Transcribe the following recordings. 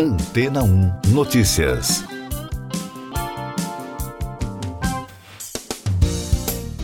Antena 1 Notícias.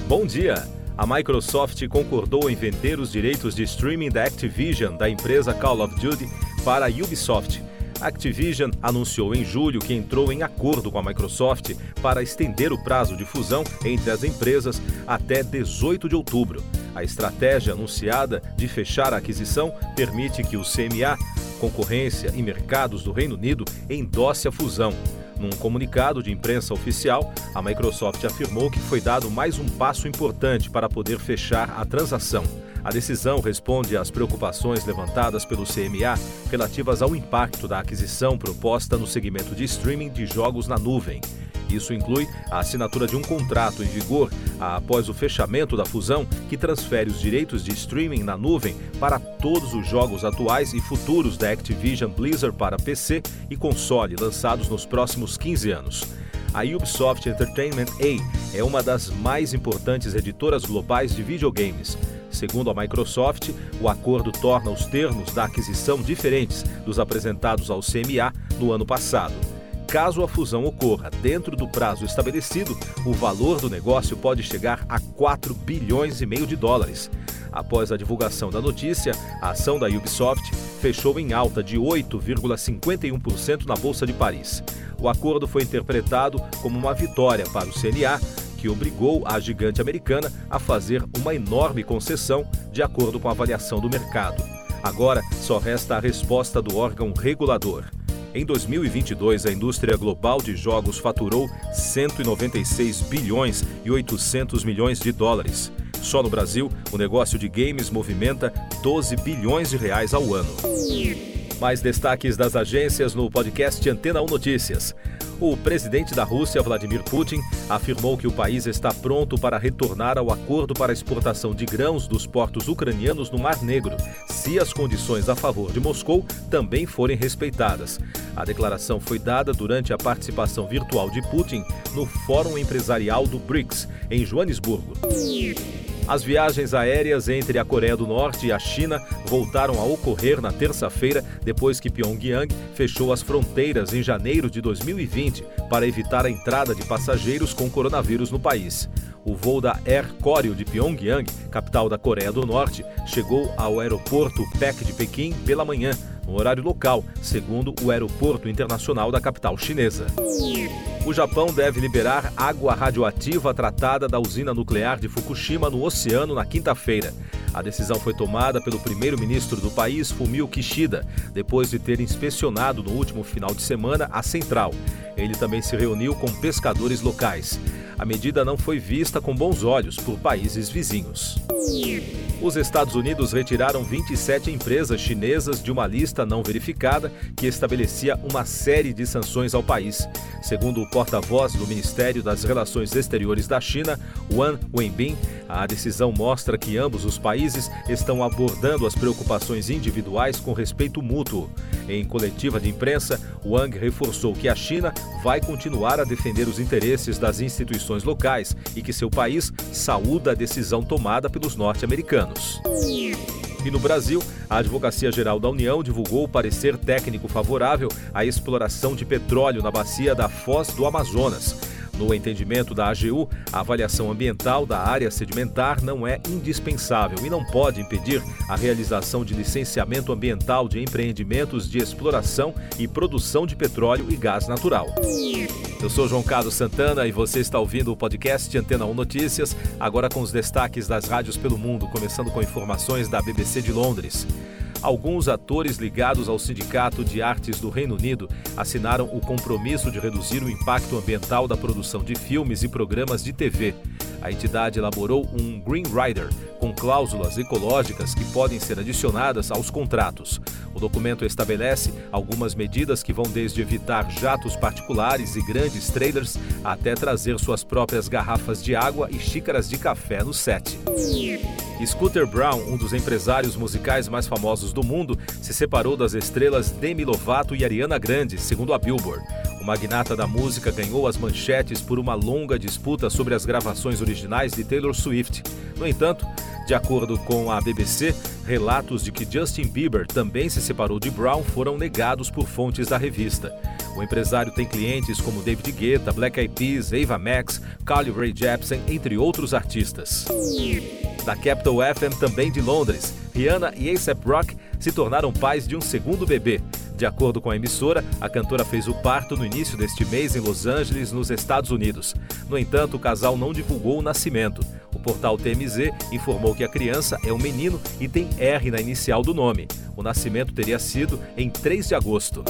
Bom dia! A Microsoft concordou em vender os direitos de streaming da Activision da empresa Call of Duty para a Ubisoft. A Activision anunciou em julho que entrou em acordo com a Microsoft para estender o prazo de fusão entre as empresas até 18 de outubro. A estratégia anunciada de fechar a aquisição permite que o CMA Concorrência e Mercados do Reino Unido endosse a fusão. Num comunicado de imprensa oficial, a Microsoft afirmou que foi dado mais um passo importante para poder fechar a transação. A decisão responde às preocupações levantadas pelo CMA relativas ao impacto da aquisição proposta no segmento de streaming de jogos na nuvem. Isso inclui a assinatura de um contrato em vigor após o fechamento da fusão, que transfere os direitos de streaming na nuvem para todos os jogos atuais e futuros da Activision Blizzard para PC e console lançados nos próximos 15 anos. A Ubisoft Entertainment A é uma das mais importantes editoras globais de videogames. Segundo a Microsoft, o acordo torna os termos da aquisição diferentes dos apresentados ao CMA no ano passado. Caso a fusão ocorra dentro do prazo estabelecido, o valor do negócio pode chegar a 4 bilhões e meio de dólares. Após a divulgação da notícia, a ação da Ubisoft fechou em alta de 8,51% na Bolsa de Paris. O acordo foi interpretado como uma vitória para o CNA, que obrigou a gigante americana a fazer uma enorme concessão de acordo com a avaliação do mercado. Agora só resta a resposta do órgão regulador. Em 2022, a indústria global de jogos faturou 196 bilhões e 800 milhões de dólares. Só no Brasil, o negócio de games movimenta 12 bilhões de reais ao ano. Mais destaques das agências no podcast Antena 1 Notícias. O presidente da Rússia, Vladimir Putin, afirmou que o país está pronto para retornar ao acordo para exportação de grãos dos portos ucranianos no Mar Negro, se as condições a favor de Moscou também forem respeitadas. A declaração foi dada durante a participação virtual de Putin no Fórum Empresarial do BRICS, em Joanesburgo. As viagens aéreas entre a Coreia do Norte e a China voltaram a ocorrer na terça-feira, depois que Pyongyang fechou as fronteiras em janeiro de 2020 para evitar a entrada de passageiros com coronavírus no país. O voo da Air Koryo de Pyongyang, capital da Coreia do Norte, chegou ao aeroporto PEC de Pequim pela manhã, no horário local, segundo o Aeroporto Internacional da capital chinesa. O Japão deve liberar água radioativa tratada da usina nuclear de Fukushima no oceano na quinta-feira. A decisão foi tomada pelo primeiro-ministro do país, Fumio Kishida, depois de ter inspecionado no último final de semana a central. Ele também se reuniu com pescadores locais. A medida não foi vista com bons olhos por países vizinhos. Os Estados Unidos retiraram 27 empresas chinesas de uma lista não verificada que estabelecia uma série de sanções ao país. Segundo o porta-voz do Ministério das Relações Exteriores da China, Wang Wenbin, a decisão mostra que ambos os países estão abordando as preocupações individuais com respeito mútuo. Em coletiva de imprensa, Wang reforçou que a China vai continuar a defender os interesses das instituições locais e que seu país saúda a decisão tomada pelos norte-americanos. E no Brasil, a Advocacia Geral da União divulgou o parecer técnico favorável à exploração de petróleo na bacia da Foz do Amazonas. No entendimento da AGU, a avaliação ambiental da área sedimentar não é indispensável e não pode impedir a realização de licenciamento ambiental de empreendimentos de exploração e produção de petróleo e gás natural. Eu sou João Carlos Santana e você está ouvindo o podcast Antena 1 Notícias, agora com os destaques das rádios pelo mundo, começando com informações da BBC de Londres. Alguns atores ligados ao Sindicato de Artes do Reino Unido assinaram o compromisso de reduzir o impacto ambiental da produção de filmes e programas de TV. A entidade elaborou um Green Rider com cláusulas ecológicas que podem ser adicionadas aos contratos. O documento estabelece algumas medidas que vão desde evitar jatos particulares e grandes trailers até trazer suas próprias garrafas de água e xícaras de café no set. Scooter Brown, um dos empresários musicais mais famosos do mundo, se separou das estrelas Demi Lovato e Ariana Grande, segundo a Billboard. O magnata da música ganhou as manchetes por uma longa disputa sobre as gravações originais de Taylor Swift. No entanto, de acordo com a BBC, relatos de que Justin Bieber também se separou de Brown foram negados por fontes da revista. O empresário tem clientes como David Guetta, Black Eyed Peas, Ava Max, Carly Rae Jepsen, entre outros artistas. Da Capital FM, também de Londres, Rihanna e A$AP Rock se tornaram pais de um segundo bebê. De acordo com a emissora, a cantora fez o parto no início deste mês em Los Angeles, nos Estados Unidos. No entanto, o casal não divulgou o nascimento. O portal TMZ informou que a criança é um menino e tem R na inicial do nome. O nascimento teria sido em 3 de agosto.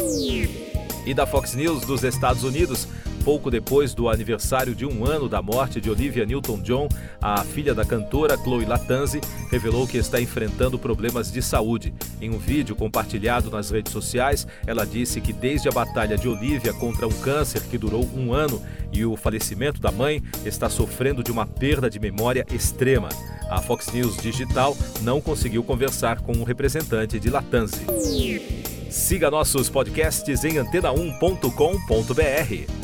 E da Fox News dos Estados Unidos, pouco depois do aniversário de um ano da morte de Olivia Newton-John, a filha da cantora Chloe Latanzi revelou que está enfrentando problemas de saúde. Em um vídeo compartilhado nas redes sociais, ela disse que desde a batalha de Olivia contra um câncer que durou um ano e o falecimento da mãe, está sofrendo de uma perda de memória extrema. A Fox News Digital não conseguiu conversar com um representante de Latanzi. Siga nossos podcasts em antena1.com.br.